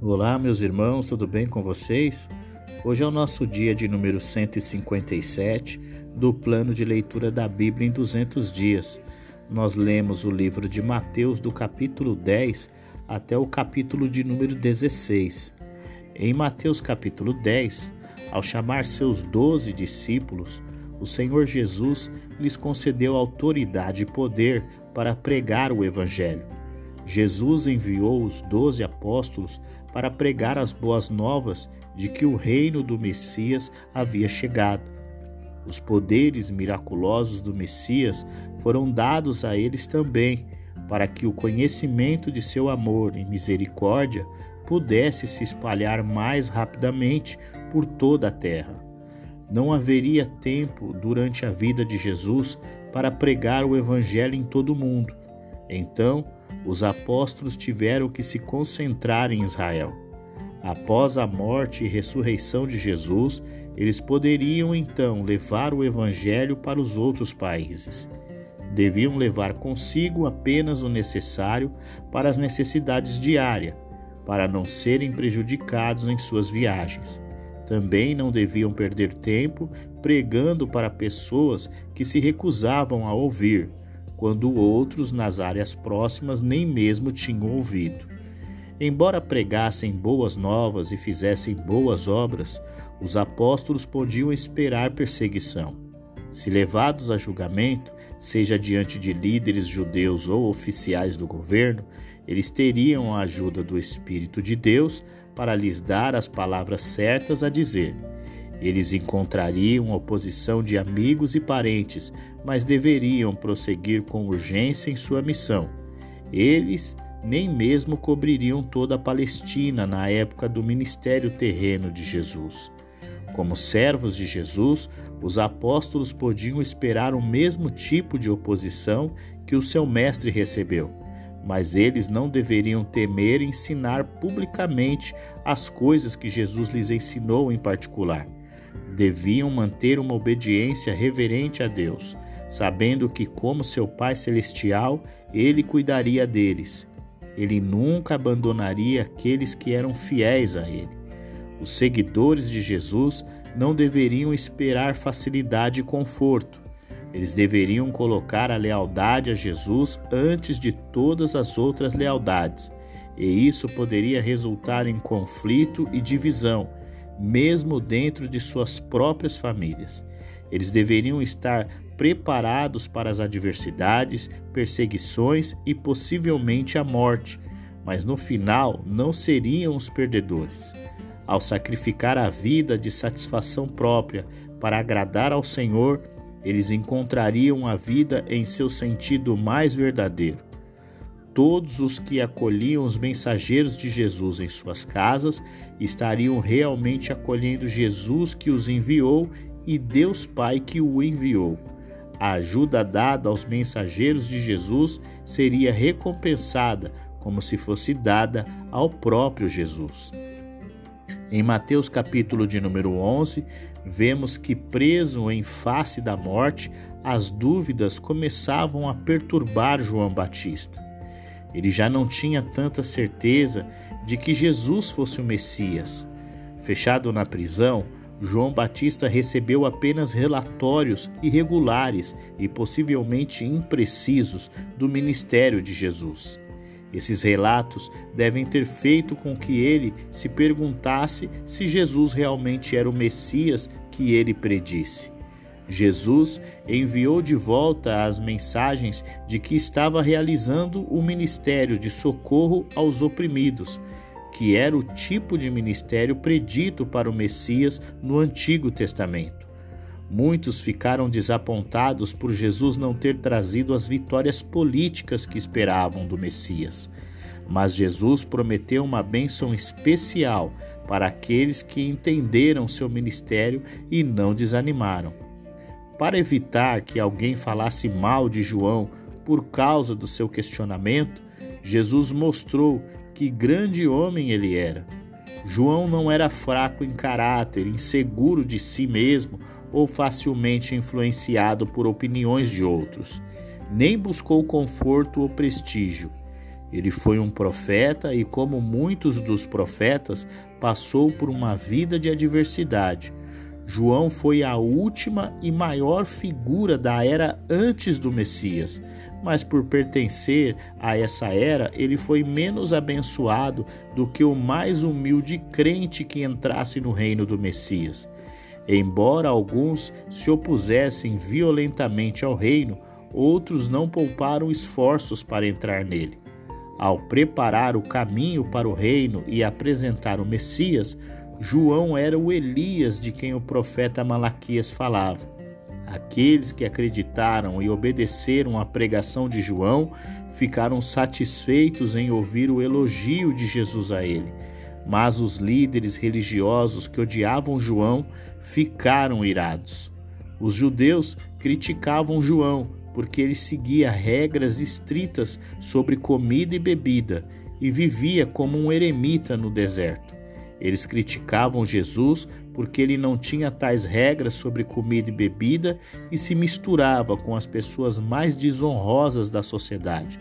Olá, meus irmãos, tudo bem com vocês? Hoje é o nosso dia de número 157 do plano de leitura da Bíblia em 200 dias. Nós lemos o livro de Mateus do capítulo 10 até o capítulo de número 16. Em Mateus capítulo 10, ao chamar seus doze discípulos, o Senhor Jesus lhes concedeu autoridade e poder para pregar o Evangelho. Jesus enviou os doze apóstolos para pregar as boas novas de que o reino do Messias havia chegado. Os poderes miraculosos do Messias foram dados a eles também, para que o conhecimento de seu amor e misericórdia pudesse se espalhar mais rapidamente por toda a terra. Não haveria tempo durante a vida de Jesus para pregar o Evangelho em todo o mundo. Então, os apóstolos tiveram que se concentrar em Israel. Após a morte e ressurreição de Jesus, eles poderiam então levar o Evangelho para os outros países. Deviam levar consigo apenas o necessário para as necessidades diárias, para não serem prejudicados em suas viagens. Também não deviam perder tempo pregando para pessoas que se recusavam a ouvir, quando outros nas áreas próximas nem mesmo tinham ouvido. Embora pregassem boas novas e fizessem boas obras, os apóstolos podiam esperar perseguição. Se levados a julgamento, seja diante de líderes judeus ou oficiais do governo, eles teriam a ajuda do Espírito de Deus para lhes dar as palavras certas a dizer. Eles encontrariam oposição de amigos e parentes, mas deveriam prosseguir com urgência em sua missão. Eles nem mesmo cobririam toda a Palestina na época do ministério terreno de Jesus. Como servos de Jesus, os apóstolos podiam esperar o mesmo tipo de oposição que o seu mestre recebeu mas eles não deveriam temer ensinar publicamente as coisas que Jesus lhes ensinou em particular. Deviam manter uma obediência reverente a Deus, sabendo que, como seu Pai Celestial, ele cuidaria deles. Ele nunca abandonaria aqueles que eram fiéis a ele. Os seguidores de Jesus não deveriam esperar facilidade e conforto eles deveriam colocar a lealdade a Jesus antes de todas as outras lealdades, e isso poderia resultar em conflito e divisão, mesmo dentro de suas próprias famílias. Eles deveriam estar preparados para as adversidades, perseguições e possivelmente a morte, mas no final não seriam os perdedores. Ao sacrificar a vida de satisfação própria para agradar ao Senhor, eles encontrariam a vida em seu sentido mais verdadeiro. Todos os que acolhiam os mensageiros de Jesus em suas casas estariam realmente acolhendo Jesus que os enviou e Deus Pai que o enviou. A ajuda dada aos mensageiros de Jesus seria recompensada como se fosse dada ao próprio Jesus. Em Mateus capítulo de número 11, vemos que preso em face da morte, as dúvidas começavam a perturbar João Batista. Ele já não tinha tanta certeza de que Jesus fosse o Messias. Fechado na prisão, João Batista recebeu apenas relatórios irregulares e possivelmente imprecisos do ministério de Jesus. Esses relatos devem ter feito com que ele se perguntasse se Jesus realmente era o Messias que ele predisse. Jesus enviou de volta as mensagens de que estava realizando o ministério de socorro aos oprimidos, que era o tipo de ministério predito para o Messias no Antigo Testamento. Muitos ficaram desapontados por Jesus não ter trazido as vitórias políticas que esperavam do Messias. Mas Jesus prometeu uma bênção especial para aqueles que entenderam seu ministério e não desanimaram. Para evitar que alguém falasse mal de João por causa do seu questionamento, Jesus mostrou que grande homem ele era. João não era fraco em caráter, inseguro de si mesmo ou facilmente influenciado por opiniões de outros. Nem buscou conforto ou prestígio. Ele foi um profeta e, como muitos dos profetas, passou por uma vida de adversidade. João foi a última e maior figura da era antes do Messias, mas por pertencer a essa era, ele foi menos abençoado do que o mais humilde crente que entrasse no reino do Messias. Embora alguns se opusessem violentamente ao reino, outros não pouparam esforços para entrar nele. Ao preparar o caminho para o reino e apresentar o Messias, João era o Elias de quem o profeta Malaquias falava. Aqueles que acreditaram e obedeceram à pregação de João ficaram satisfeitos em ouvir o elogio de Jesus a ele. Mas os líderes religiosos que odiavam João ficaram irados. Os judeus criticavam João porque ele seguia regras estritas sobre comida e bebida e vivia como um eremita no deserto. Eles criticavam Jesus porque ele não tinha tais regras sobre comida e bebida e se misturava com as pessoas mais desonrosas da sociedade.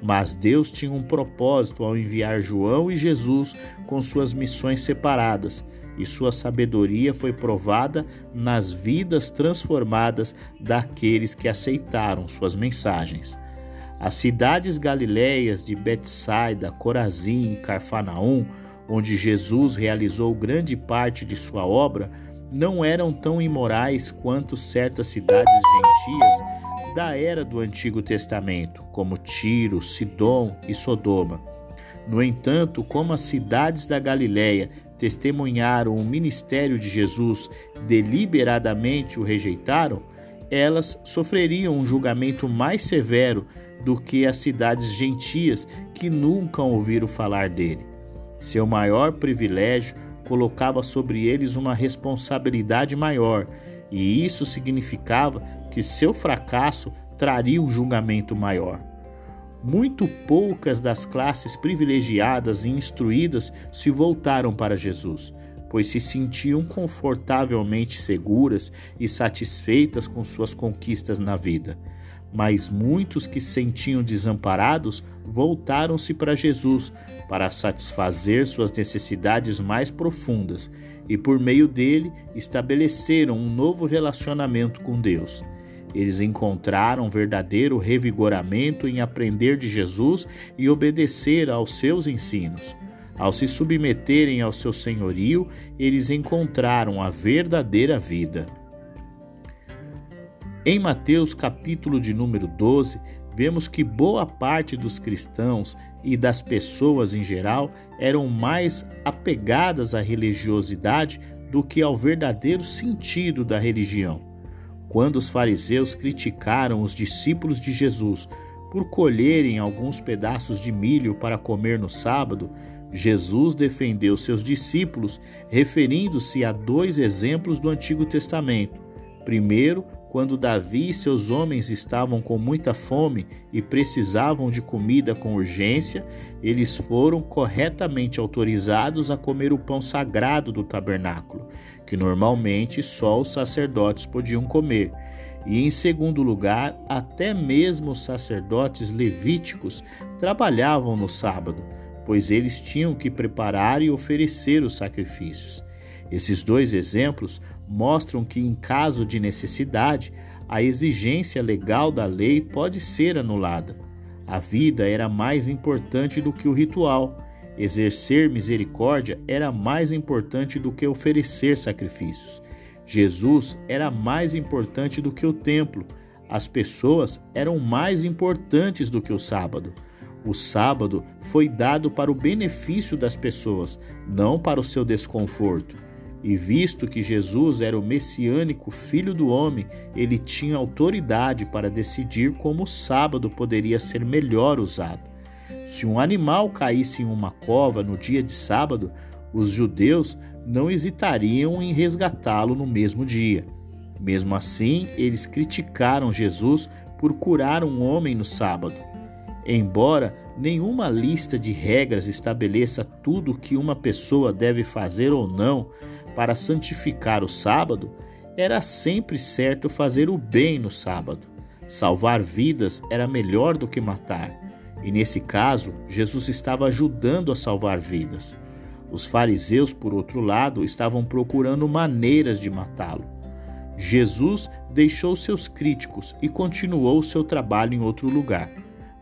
Mas Deus tinha um propósito ao enviar João e Jesus com suas missões separadas, e sua sabedoria foi provada nas vidas transformadas daqueles que aceitaram suas mensagens. As cidades galileias de Betsaida, Corazim e Carfanaum onde Jesus realizou grande parte de sua obra, não eram tão imorais quanto certas cidades gentias da era do Antigo Testamento, como Tiro, Sidom e Sodoma. No entanto, como as cidades da Galiléia testemunharam o ministério de Jesus, deliberadamente o rejeitaram, elas sofreriam um julgamento mais severo do que as cidades gentias que nunca ouviram falar dele. Seu maior privilégio colocava sobre eles uma responsabilidade maior, e isso significava que seu fracasso traria um julgamento maior. Muito poucas das classes privilegiadas e instruídas se voltaram para Jesus, pois se sentiam confortavelmente seguras e satisfeitas com suas conquistas na vida. Mas muitos que se sentiam desamparados voltaram-se para Jesus para satisfazer suas necessidades mais profundas e, por meio dele, estabeleceram um novo relacionamento com Deus. Eles encontraram verdadeiro revigoramento em aprender de Jesus e obedecer aos seus ensinos. Ao se submeterem ao seu senhorio, eles encontraram a verdadeira vida. Em Mateus capítulo de número 12, vemos que boa parte dos cristãos e das pessoas em geral eram mais apegadas à religiosidade do que ao verdadeiro sentido da religião. Quando os fariseus criticaram os discípulos de Jesus por colherem alguns pedaços de milho para comer no sábado, Jesus defendeu seus discípulos referindo-se a dois exemplos do Antigo Testamento. Primeiro, quando Davi e seus homens estavam com muita fome e precisavam de comida com urgência, eles foram corretamente autorizados a comer o pão sagrado do tabernáculo, que normalmente só os sacerdotes podiam comer. E em segundo lugar, até mesmo os sacerdotes levíticos trabalhavam no sábado, pois eles tinham que preparar e oferecer os sacrifícios. Esses dois exemplos mostram que, em caso de necessidade, a exigência legal da lei pode ser anulada. A vida era mais importante do que o ritual. Exercer misericórdia era mais importante do que oferecer sacrifícios. Jesus era mais importante do que o templo. As pessoas eram mais importantes do que o sábado. O sábado foi dado para o benefício das pessoas, não para o seu desconforto. E visto que Jesus era o messiânico filho do homem, ele tinha autoridade para decidir como o sábado poderia ser melhor usado. Se um animal caísse em uma cova no dia de sábado, os judeus não hesitariam em resgatá-lo no mesmo dia. Mesmo assim, eles criticaram Jesus por curar um homem no sábado. Embora nenhuma lista de regras estabeleça tudo o que uma pessoa deve fazer ou não, para santificar o sábado, era sempre certo fazer o bem no sábado. Salvar vidas era melhor do que matar. E nesse caso, Jesus estava ajudando a salvar vidas. Os fariseus, por outro lado, estavam procurando maneiras de matá-lo. Jesus deixou seus críticos e continuou seu trabalho em outro lugar.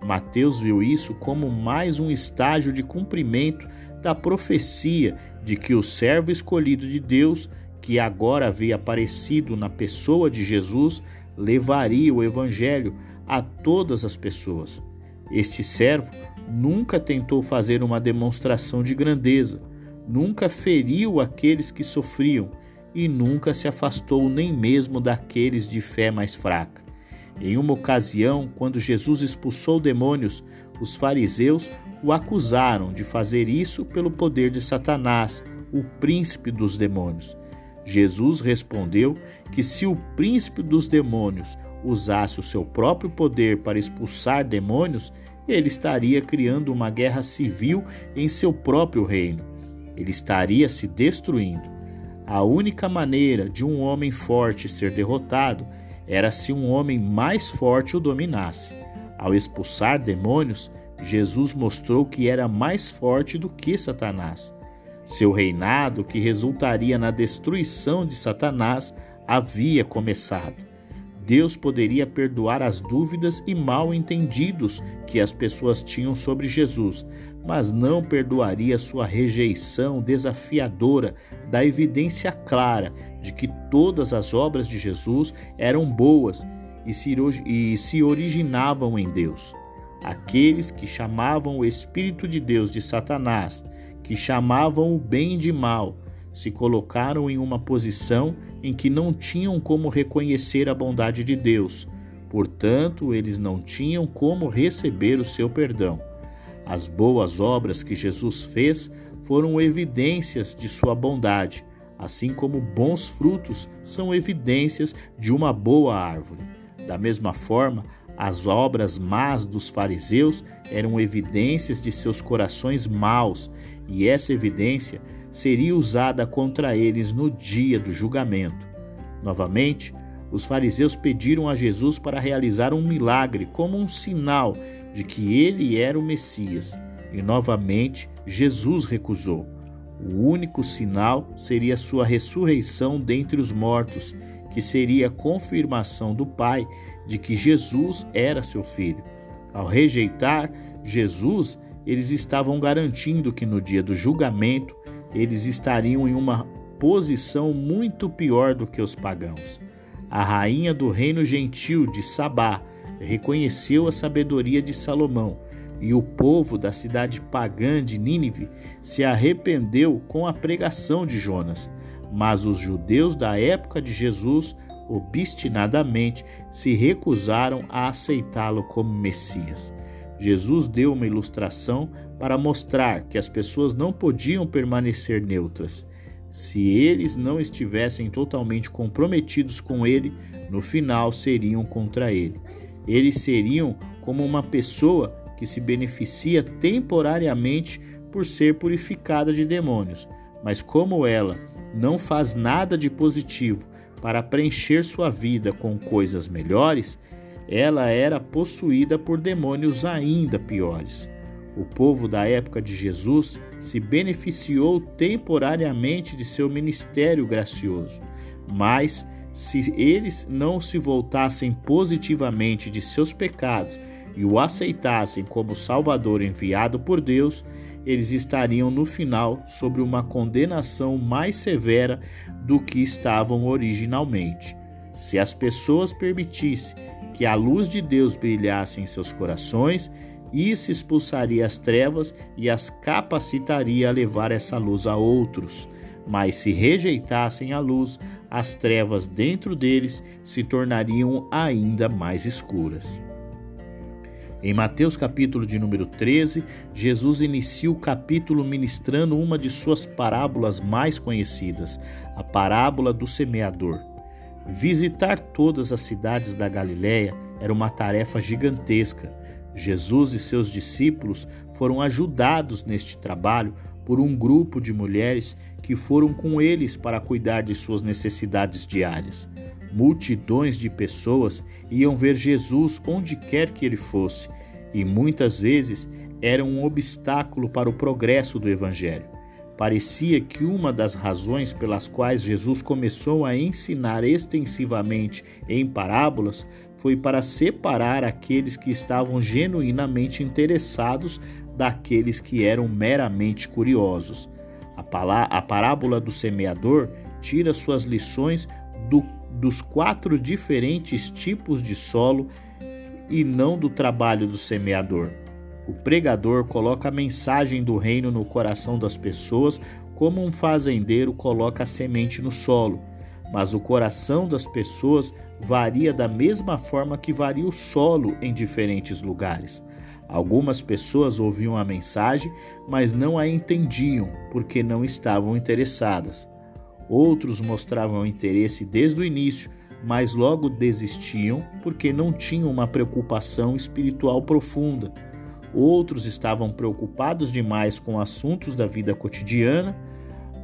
Mateus viu isso como mais um estágio de cumprimento da profecia de que o servo escolhido de Deus, que agora havia aparecido na pessoa de Jesus, levaria o evangelho a todas as pessoas. Este servo nunca tentou fazer uma demonstração de grandeza, nunca feriu aqueles que sofriam e nunca se afastou nem mesmo daqueles de fé mais fraca. Em uma ocasião, quando Jesus expulsou demônios, os fariseus o acusaram de fazer isso pelo poder de Satanás, o príncipe dos demônios. Jesus respondeu que se o príncipe dos demônios usasse o seu próprio poder para expulsar demônios, ele estaria criando uma guerra civil em seu próprio reino. Ele estaria se destruindo. A única maneira de um homem forte ser derrotado era se um homem mais forte o dominasse. Ao expulsar demônios, Jesus mostrou que era mais forte do que Satanás. Seu reinado, que resultaria na destruição de Satanás, havia começado. Deus poderia perdoar as dúvidas e mal entendidos que as pessoas tinham sobre Jesus, mas não perdoaria sua rejeição desafiadora da evidência clara de que todas as obras de Jesus eram boas e se, originavam em Deus. Aqueles que chamavam o Espírito de Deus de Satanás, que chamavam o bem de mal, se colocaram em uma posição em que não tinham como reconhecer a bondade de Deus, portanto, eles não tinham como receber o seu perdão. As boas obras que Jesus fez foram evidências de sua bondade, assim como bons frutos são evidências de uma boa árvore. Da mesma forma, as obras más dos fariseus eram evidências de seus corações maus, e essa evidência seria usada contra eles no dia do julgamento. Novamente, os fariseus pediram a Jesus para realizar um milagre como um sinal de que ele era o Messias, e novamente Jesus recusou. O único sinal seria sua ressurreição dentre os mortos, que seria a confirmação do Pai de que Jesus era seu filho. Ao rejeitar Jesus, eles estavam garantindo que no dia do julgamento eles estariam em uma posição muito pior do que os pagãos. A rainha do reino gentil de Sabá reconheceu a sabedoria de Salomão, e o povo da cidade pagã de Nínive se arrependeu com a pregação de Jonas. Mas os judeus da época de Jesus obstinadamente se recusaram a aceitá-lo como Messias. Jesus deu uma ilustração para mostrar que as pessoas não podiam permanecer neutras. Se eles não estivessem totalmente comprometidos com ele, no final seriam contra ele. Eles seriam como uma pessoa que se beneficia temporariamente por ser purificada de demônios, mas como ela não faz nada de positivo para preencher sua vida com coisas melhores, ela era possuída por demônios ainda piores. O povo da época de Jesus se beneficiou temporariamente de seu ministério gracioso, mas se eles não se voltassem positivamente de seus pecados e o aceitassem como Salvador enviado por Deus, eles estariam no final sobre uma condenação mais severa do que estavam originalmente. Se as pessoas permitissem que a luz de Deus brilhasse em seus corações, isso expulsaria as trevas e as capacitaria a levar essa luz a outros. Mas se rejeitassem a luz, as trevas dentro deles se tornariam ainda mais escuras. Em Mateus capítulo de número 13, Jesus inicia o capítulo ministrando uma de suas parábolas mais conhecidas, a parábola do semeador. Visitar todas as cidades da Galiléia era uma tarefa gigantesca. Jesus e seus discípulos foram ajudados neste trabalho por um grupo de mulheres que foram com eles para cuidar de suas necessidades diárias. Multidões de pessoas iam ver Jesus onde quer que ele fosse, e muitas vezes eram um obstáculo para o progresso do Evangelho. Parecia que uma das razões pelas quais Jesus começou a ensinar extensivamente em parábolas foi para separar aqueles que estavam genuinamente interessados daqueles que eram meramente curiosos. A parábola do semeador tira suas lições do, dos quatro diferentes tipos de solo e não do trabalho do semeador. O pregador coloca a mensagem do reino no coração das pessoas, como um fazendeiro coloca a semente no solo. Mas o coração das pessoas varia da mesma forma que varia o solo em diferentes lugares. Algumas pessoas ouviam a mensagem, mas não a entendiam porque não estavam interessadas. Outros mostravam interesse desde o início, mas logo desistiam porque não tinham uma preocupação espiritual profunda. Outros estavam preocupados demais com assuntos da vida cotidiana.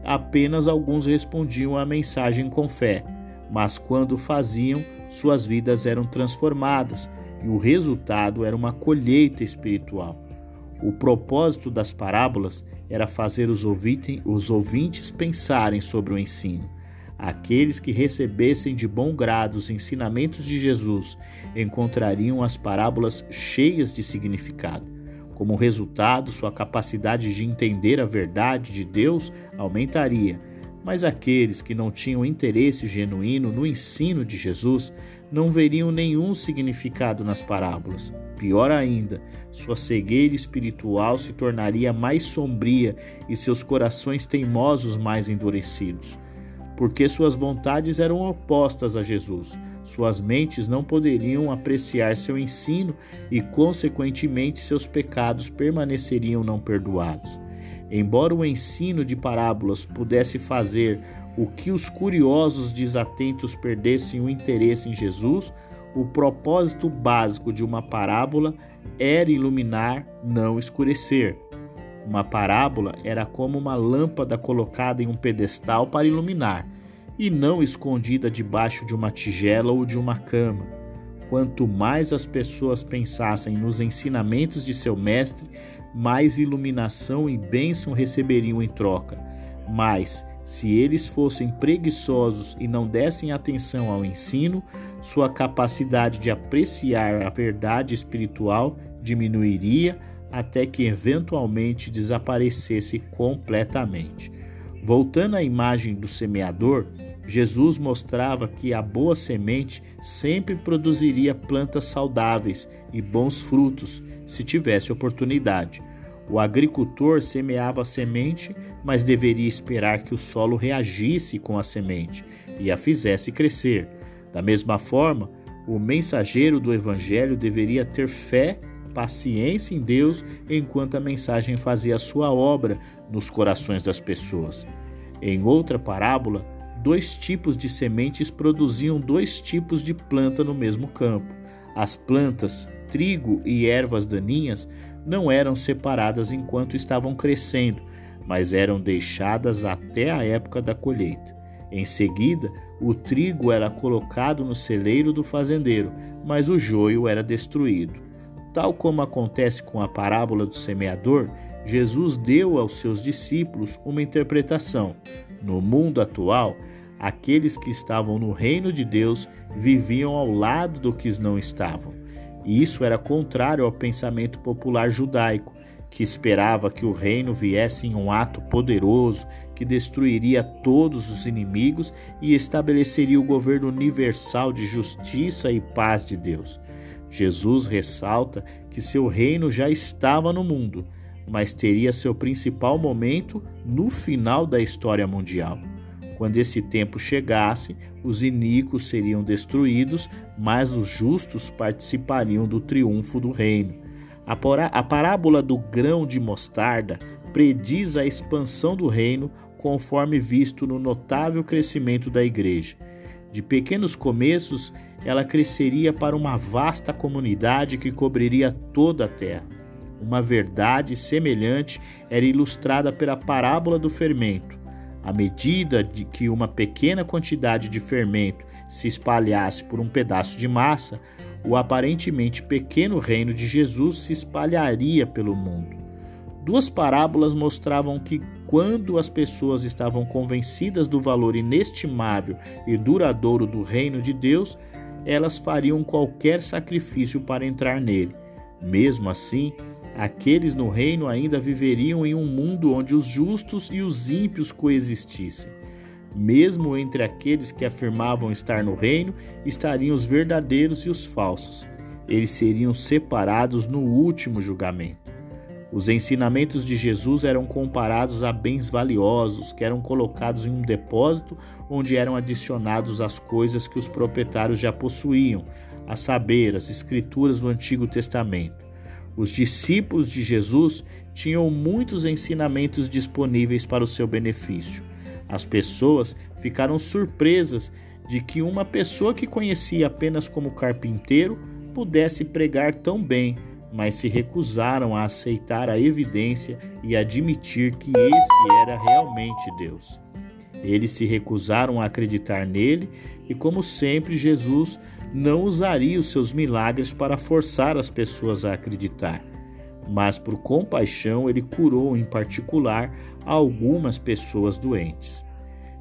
Apenas alguns respondiam à mensagem com fé, mas quando faziam, suas vidas eram transformadas e o resultado era uma colheita espiritual. O propósito das parábolas era fazer os, os ouvintes pensarem sobre o ensino. Aqueles que recebessem de bom grado os ensinamentos de Jesus encontrariam as parábolas cheias de significado. Como resultado, sua capacidade de entender a verdade de Deus aumentaria mas aqueles que não tinham interesse genuíno no ensino de Jesus não veriam nenhum significado nas parábolas. Pior ainda, sua cegueira espiritual se tornaria mais sombria e seus corações teimosos mais endurecidos. Porque suas vontades eram opostas a Jesus, suas mentes não poderiam apreciar seu ensino e, consequentemente, seus pecados permaneceriam não perdoados. Embora o ensino de parábolas pudesse fazer o que os curiosos desatentos perdessem o interesse em Jesus, o propósito básico de uma parábola era iluminar, não escurecer. Uma parábola era como uma lâmpada colocada em um pedestal para iluminar, e não escondida debaixo de uma tigela ou de uma cama. Quanto mais as pessoas pensassem nos ensinamentos de seu mestre, mais iluminação e bênção receberiam em troca. Mas, se eles fossem preguiçosos e não dessem atenção ao ensino, sua capacidade de apreciar a verdade espiritual diminuiria até que eventualmente desaparecesse completamente. Voltando à imagem do semeador, Jesus mostrava que a boa semente sempre produziria plantas saudáveis e bons frutos se tivesse oportunidade. O agricultor semeava a semente, mas deveria esperar que o solo reagisse com a semente e a fizesse crescer. Da mesma forma, o mensageiro do evangelho deveria ter fé, paciência em Deus enquanto a mensagem fazia a sua obra nos corações das pessoas. Em outra parábola, dois tipos de sementes produziam dois tipos de planta no mesmo campo. As plantas, trigo e ervas daninhas, não eram separadas enquanto estavam crescendo, mas eram deixadas até a época da colheita. Em seguida, o trigo era colocado no celeiro do fazendeiro, mas o joio era destruído. Tal como acontece com a parábola do semeador, Jesus deu aos seus discípulos uma interpretação. No mundo atual, aqueles que estavam no reino de Deus viviam ao lado do que não estavam. E isso era contrário ao pensamento popular judaico, que esperava que o reino viesse em um ato poderoso que destruiria todos os inimigos e estabeleceria o governo universal de justiça e paz de Deus. Jesus ressalta que seu reino já estava no mundo, mas teria seu principal momento no final da história mundial. Quando esse tempo chegasse, os iníquos seriam destruídos, mas os justos participariam do triunfo do reino. A parábola do grão de mostarda prediz a expansão do reino, conforme visto no notável crescimento da igreja. De pequenos começos, ela cresceria para uma vasta comunidade que cobriria toda a terra. Uma verdade semelhante era ilustrada pela parábola do fermento. À medida de que uma pequena quantidade de fermento se espalhasse por um pedaço de massa, o aparentemente pequeno reino de Jesus se espalharia pelo mundo. Duas parábolas mostravam que quando as pessoas estavam convencidas do valor inestimável e duradouro do reino de Deus, elas fariam qualquer sacrifício para entrar nele. Mesmo assim, aqueles no reino ainda viveriam em um mundo onde os justos e os ímpios coexistissem. Mesmo entre aqueles que afirmavam estar no reino, estariam os verdadeiros e os falsos. Eles seriam separados no último julgamento. Os ensinamentos de Jesus eram comparados a bens valiosos que eram colocados em um depósito onde eram adicionados as coisas que os proprietários já possuíam, a saber, as escrituras do Antigo Testamento. Os discípulos de Jesus tinham muitos ensinamentos disponíveis para o seu benefício. As pessoas ficaram surpresas de que uma pessoa que conhecia apenas como carpinteiro pudesse pregar tão bem mas se recusaram a aceitar a evidência e admitir que esse era realmente Deus. Eles se recusaram a acreditar nele e, como sempre, Jesus não usaria os seus milagres para forçar as pessoas a acreditar, mas por compaixão ele curou em particular algumas pessoas doentes.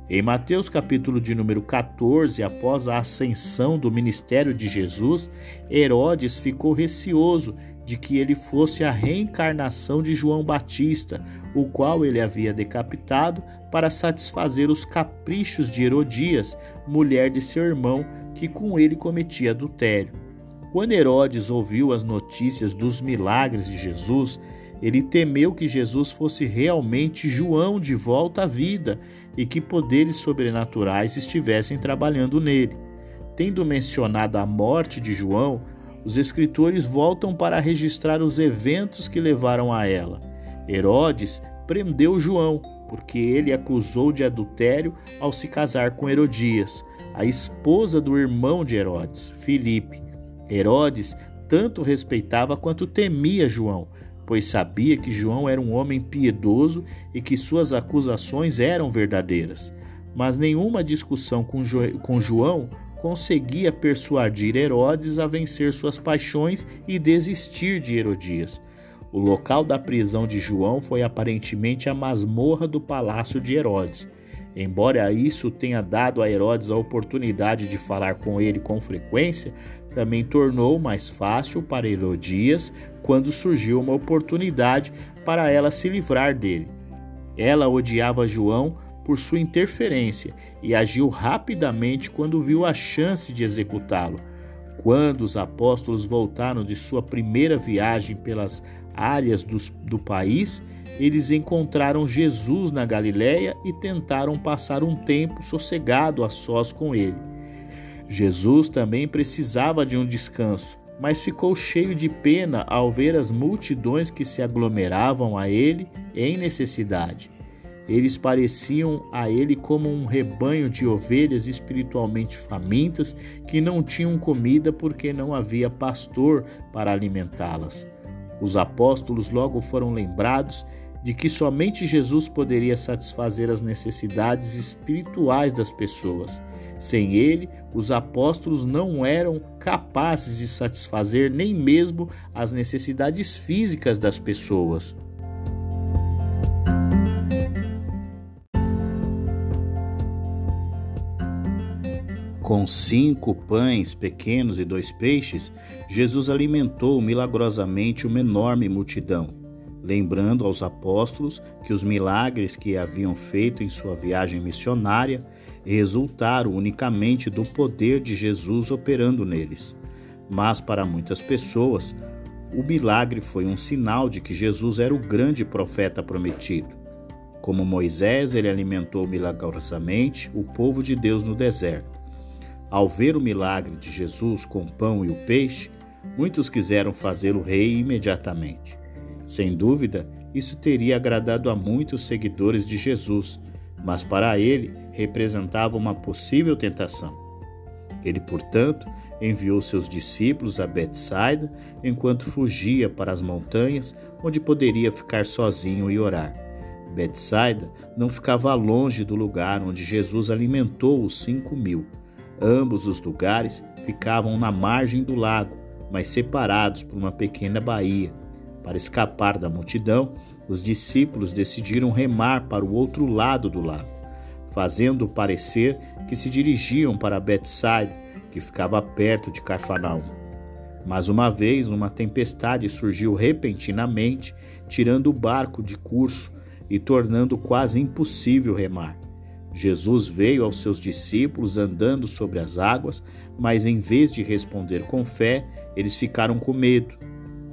Em Mateus capítulo de número 14, após a ascensão do ministério de Jesus, Herodes ficou receoso de que ele fosse a reencarnação de João Batista, o qual ele havia decapitado para satisfazer os caprichos de Herodias, mulher de seu irmão, que com ele cometia adultério. Quando Herodes ouviu as notícias dos milagres de Jesus, ele temeu que Jesus fosse realmente João de volta à vida e que poderes sobrenaturais estivessem trabalhando nele. Tendo mencionado a morte de João, os escritores voltam para registrar os eventos que levaram a ela. Herodes prendeu João, porque ele acusou de adultério ao se casar com Herodias, a esposa do irmão de Herodes, Filipe. Herodes tanto respeitava quanto temia João, pois sabia que João era um homem piedoso e que suas acusações eram verdadeiras. Mas nenhuma discussão com, jo com João conseguia persuadir Herodes a vencer suas paixões e desistir de Herodias. O local da prisão de João foi aparentemente a masmorra do palácio de Herodes. Embora isso tenha dado a Herodes a oportunidade de falar com ele com frequência, também tornou mais fácil para Herodias quando surgiu uma oportunidade para ela se livrar dele. Ela odiava João por sua interferência e agiu rapidamente quando viu a chance de executá-lo. Quando os apóstolos voltaram de sua primeira viagem pelas áreas dos, do país, eles encontraram Jesus na Galiléia e tentaram passar um tempo sossegado a sós com ele. Jesus também precisava de um descanso, mas ficou cheio de pena ao ver as multidões que se aglomeravam a ele em necessidade. Eles pareciam a ele como um rebanho de ovelhas espiritualmente famintas que não tinham comida porque não havia pastor para alimentá-las. Os apóstolos logo foram lembrados de que somente Jesus poderia satisfazer as necessidades espirituais das pessoas. Sem ele, os apóstolos não eram capazes de satisfazer nem mesmo as necessidades físicas das pessoas. Com cinco pães pequenos e dois peixes, Jesus alimentou milagrosamente uma enorme multidão, lembrando aos apóstolos que os milagres que haviam feito em sua viagem missionária resultaram unicamente do poder de Jesus operando neles. Mas para muitas pessoas, o milagre foi um sinal de que Jesus era o grande profeta prometido. Como Moisés, ele alimentou milagrosamente o povo de Deus no deserto. Ao ver o milagre de Jesus com o pão e o peixe, muitos quiseram fazê-lo rei imediatamente. Sem dúvida, isso teria agradado a muitos seguidores de Jesus, mas para ele representava uma possível tentação. Ele, portanto, enviou seus discípulos a Betsaida enquanto fugia para as montanhas, onde poderia ficar sozinho e orar. Betsaida não ficava longe do lugar onde Jesus alimentou os cinco mil. Ambos os lugares ficavam na margem do lago, mas separados por uma pequena baía. Para escapar da multidão, os discípulos decidiram remar para o outro lado do lago, fazendo parecer que se dirigiam para Betsaida, que ficava perto de Carfanaum. Mas uma vez uma tempestade surgiu repentinamente, tirando o barco de curso e tornando quase impossível remar. Jesus veio aos seus discípulos andando sobre as águas, mas em vez de responder com fé, eles ficaram com medo.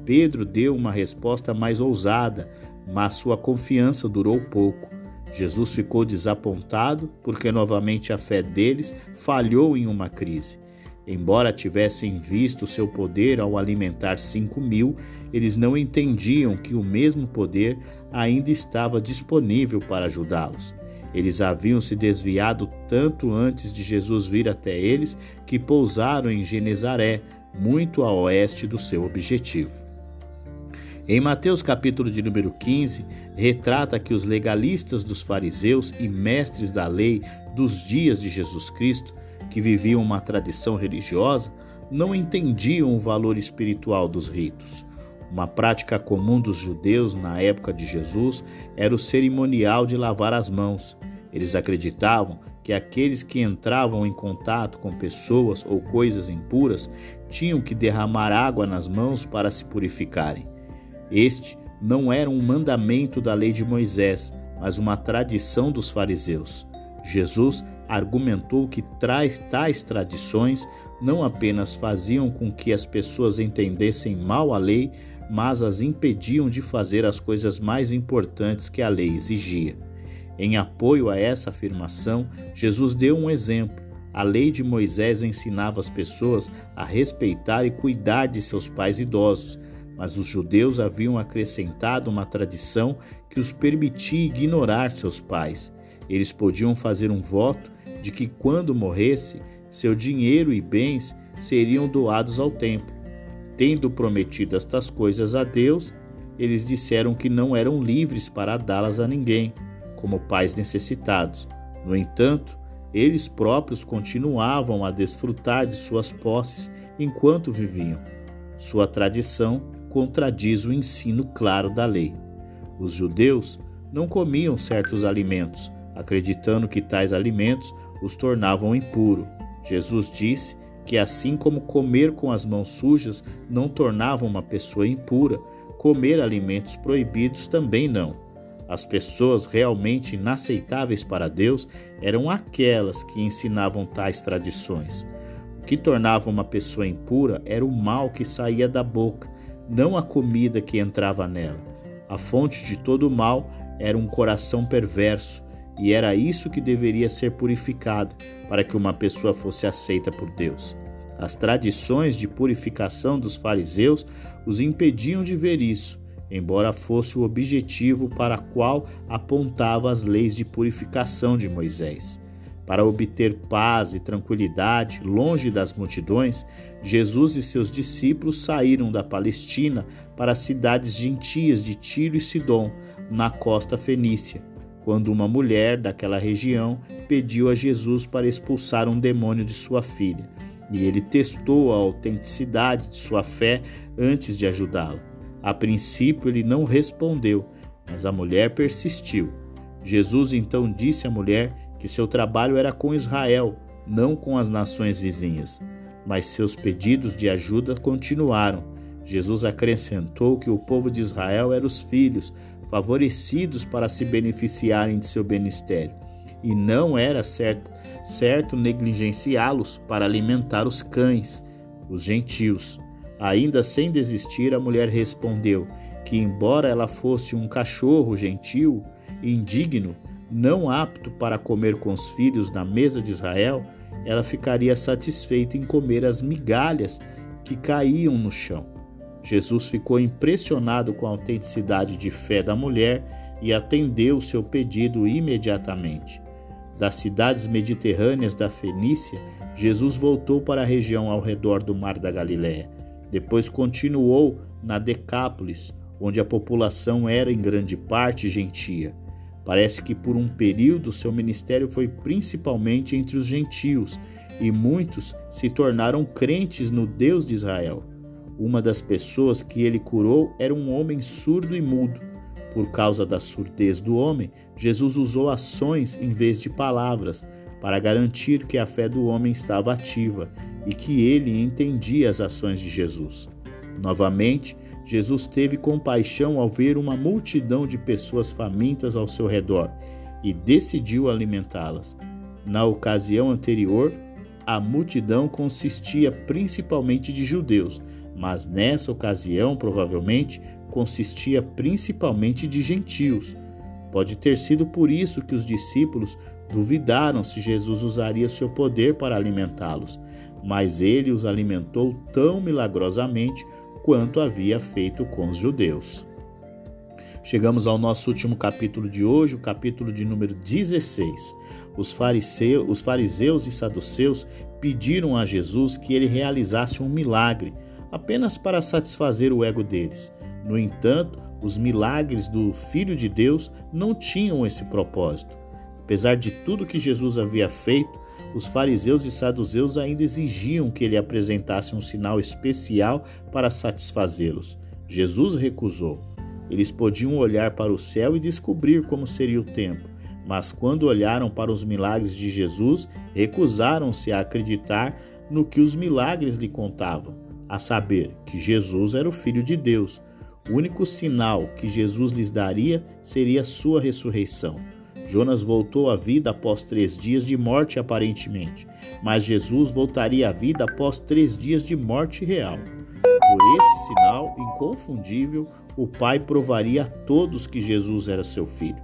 Pedro deu uma resposta mais ousada, mas sua confiança durou pouco. Jesus ficou desapontado porque novamente a fé deles falhou em uma crise. Embora tivessem visto seu poder ao alimentar cinco mil, eles não entendiam que o mesmo poder ainda estava disponível para ajudá-los. Eles haviam se desviado tanto antes de Jesus vir até eles que pousaram em Genezaré, muito a oeste do seu objetivo. Em Mateus capítulo de número 15, retrata que os legalistas dos fariseus e mestres da lei dos dias de Jesus Cristo, que viviam uma tradição religiosa, não entendiam o valor espiritual dos ritos. Uma prática comum dos judeus na época de Jesus era o cerimonial de lavar as mãos. Eles acreditavam que aqueles que entravam em contato com pessoas ou coisas impuras tinham que derramar água nas mãos para se purificarem. Este não era um mandamento da lei de Moisés, mas uma tradição dos fariseus. Jesus argumentou que tais tradições não apenas faziam com que as pessoas entendessem mal a lei, mas as impediam de fazer as coisas mais importantes que a lei exigia. Em apoio a essa afirmação, Jesus deu um exemplo. A lei de Moisés ensinava as pessoas a respeitar e cuidar de seus pais idosos, mas os judeus haviam acrescentado uma tradição que os permitia ignorar seus pais. Eles podiam fazer um voto de que, quando morresse, seu dinheiro e bens seriam doados ao templo. Tendo prometido estas coisas a Deus, eles disseram que não eram livres para dá-las a ninguém, como pais necessitados. No entanto, eles próprios continuavam a desfrutar de suas posses enquanto viviam. Sua tradição contradiz o ensino claro da lei. Os judeus não comiam certos alimentos, acreditando que tais alimentos os tornavam impuros. Jesus disse que assim como comer com as mãos sujas não tornava uma pessoa impura, comer alimentos proibidos também não. As pessoas realmente inaceitáveis para Deus eram aquelas que ensinavam tais tradições. O que tornava uma pessoa impura era o mal que saía da boca, não a comida que entrava nela. A fonte de todo o mal era um coração perverso, e era isso que deveria ser purificado para que uma pessoa fosse aceita por Deus. As tradições de purificação dos fariseus os impediam de ver isso, embora fosse o objetivo para qual apontava as leis de purificação de Moisés. Para obter paz e tranquilidade longe das multidões, Jesus e seus discípulos saíram da Palestina para as cidades gentias de Tiro e Sidom, na costa fenícia quando uma mulher daquela região pediu a Jesus para expulsar um demônio de sua filha, e ele testou a autenticidade de sua fé antes de ajudá-la. A princípio ele não respondeu, mas a mulher persistiu. Jesus então disse à mulher que seu trabalho era com Israel, não com as nações vizinhas. Mas seus pedidos de ajuda continuaram. Jesus acrescentou que o povo de Israel eram os filhos, favorecidos para se beneficiarem de seu ministério, e não era certo, certo negligenciá-los para alimentar os cães, os gentios. Ainda sem desistir, a mulher respondeu que, embora ela fosse um cachorro gentil, indigno, não apto para comer com os filhos na mesa de Israel, ela ficaria satisfeita em comer as migalhas que caíam no chão. Jesus ficou impressionado com a autenticidade de fé da mulher e atendeu seu pedido imediatamente. Das cidades mediterrâneas da Fenícia, Jesus voltou para a região ao redor do Mar da Galiléia. Depois continuou na Decápolis, onde a população era em grande parte gentia. Parece que por um período seu ministério foi principalmente entre os gentios e muitos se tornaram crentes no Deus de Israel. Uma das pessoas que ele curou era um homem surdo e mudo. Por causa da surdez do homem, Jesus usou ações em vez de palavras para garantir que a fé do homem estava ativa e que ele entendia as ações de Jesus. Novamente, Jesus teve compaixão ao ver uma multidão de pessoas famintas ao seu redor e decidiu alimentá-las. Na ocasião anterior, a multidão consistia principalmente de judeus, mas nessa ocasião, provavelmente, consistia principalmente de gentios. Pode ter sido por isso que os discípulos duvidaram se Jesus usaria seu poder para alimentá-los, mas ele os alimentou tão milagrosamente quanto havia feito com os judeus. Chegamos ao nosso último capítulo de hoje, o capítulo de número 16. Os fariseus, os fariseus e saduceus pediram a Jesus que ele realizasse um milagre, apenas para satisfazer o ego deles. No entanto, os milagres do Filho de Deus não tinham esse propósito. Apesar de tudo que Jesus havia feito, os fariseus e saduceus ainda exigiam que ele apresentasse um sinal especial para satisfazê-los. Jesus recusou. Eles podiam olhar para o céu e descobrir como seria o tempo, mas quando olharam para os milagres de Jesus, recusaram-se a acreditar no que os milagres lhe contavam, a saber, que Jesus era o Filho de Deus. O único sinal que Jesus lhes daria seria a sua ressurreição. Jonas voltou à vida após três dias de morte, aparentemente, mas Jesus voltaria à vida após três dias de morte real. Por este sinal inconfundível, o Pai provaria a todos que Jesus era seu filho.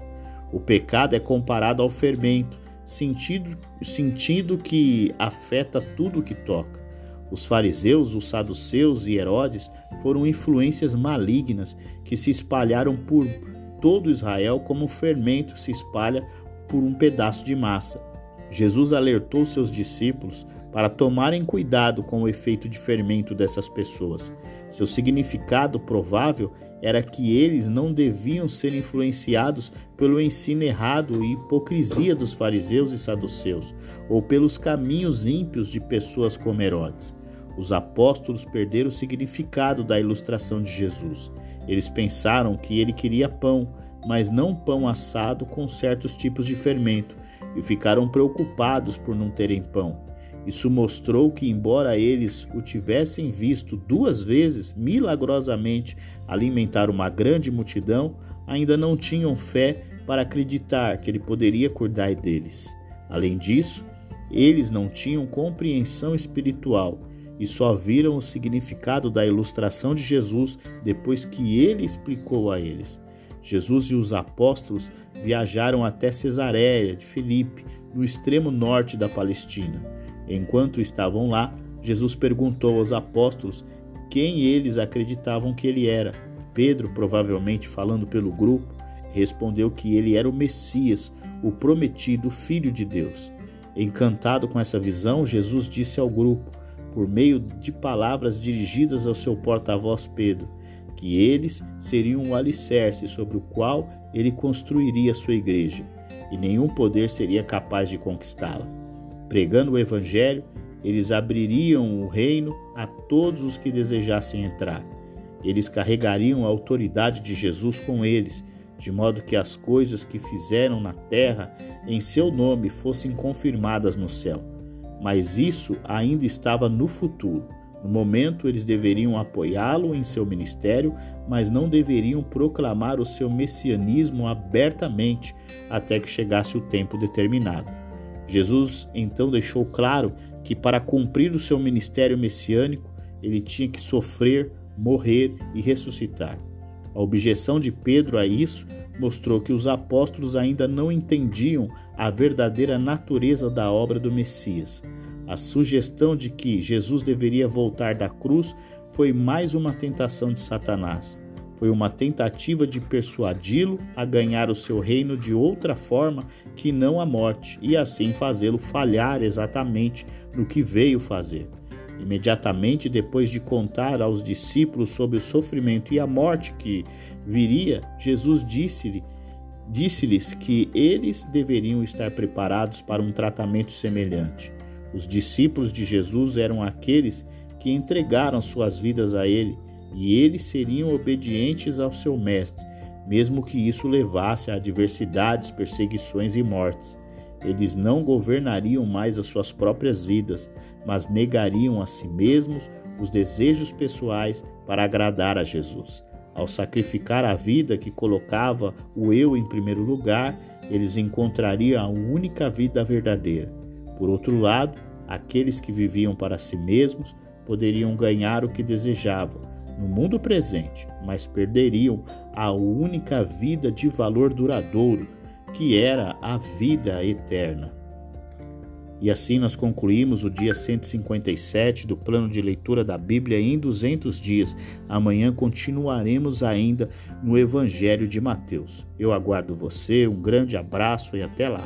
O pecado é comparado ao fermento, sentido, sentido que afeta tudo o que toca. Os fariseus, os saduceus e Herodes foram influências malignas que se espalharam por todo Israel como o fermento se espalha por um pedaço de massa. Jesus alertou seus discípulos para tomarem cuidado com o efeito de fermento dessas pessoas. Seu significado provável era que eles não deviam ser influenciados pelo ensino errado e hipocrisia dos fariseus e saduceus, ou pelos caminhos ímpios de pessoas como Herodes. Os apóstolos perderam o significado da ilustração de Jesus. Eles pensaram que ele queria pão, mas não pão assado com certos tipos de fermento, e ficaram preocupados por não terem pão. Isso mostrou que, embora eles o tivessem visto duas vezes milagrosamente alimentar uma grande multidão, ainda não tinham fé para acreditar que ele poderia cuidar deles. Além disso, eles não tinham compreensão espiritual e só viram o significado da ilustração de Jesus depois que ele explicou a eles. Jesus e os apóstolos viajaram até Cesareia de Filipe, no extremo norte da Palestina. Enquanto estavam lá, Jesus perguntou aos apóstolos quem eles acreditavam que ele era. Pedro, provavelmente falando pelo grupo, respondeu que ele era o Messias, o prometido Filho de Deus. Encantado com essa visão, Jesus disse ao grupo, por meio de palavras dirigidas ao seu porta-voz Pedro, que eles seriam o alicerce sobre o qual ele construiria sua igreja, e nenhum poder seria capaz de conquistá-la. Pregando o Evangelho, eles abririam o reino a todos os que desejassem entrar. Eles carregariam a autoridade de Jesus com eles, de modo que as coisas que fizeram na terra em seu nome fossem confirmadas no céu. Mas isso ainda estava no futuro. No momento, eles deveriam apoiá-lo em seu ministério, mas não deveriam proclamar o seu messianismo abertamente até que chegasse o tempo determinado. Jesus então deixou claro que para cumprir o seu ministério messiânico, ele tinha que sofrer, morrer e ressuscitar. A objeção de Pedro a isso mostrou que os apóstolos ainda não entendiam a verdadeira natureza da obra do Messias. A sugestão de que Jesus deveria voltar da cruz foi mais uma tentação de Satanás. Foi uma tentativa de persuadi-lo a ganhar o seu reino de outra forma que não a morte, e assim fazê-lo falhar exatamente no que veio fazer. Imediatamente depois de contar aos discípulos sobre o sofrimento e a morte que viria, Jesus disse-lhe disse-lhes que eles deveriam estar preparados para um tratamento semelhante. Os discípulos de Jesus eram aqueles que entregaram suas vidas a Ele e eles seriam obedientes ao seu Mestre, mesmo que isso levasse a adversidades, perseguições e mortes. Eles não governariam mais as suas próprias vidas, mas negariam a si mesmos os desejos pessoais para agradar a Jesus. Ao sacrificar a vida que colocava o eu em primeiro lugar, eles encontrariam a única vida verdadeira. Por outro lado, aqueles que viviam para si mesmos poderiam ganhar o que desejavam no mundo presente, mas perderiam a única vida de valor duradouro, que era a vida eterna. E assim nós concluímos o dia 157 do plano de leitura da Bíblia em 200 dias. Amanhã continuaremos ainda no Evangelho de Mateus. Eu aguardo você, um grande abraço e até lá.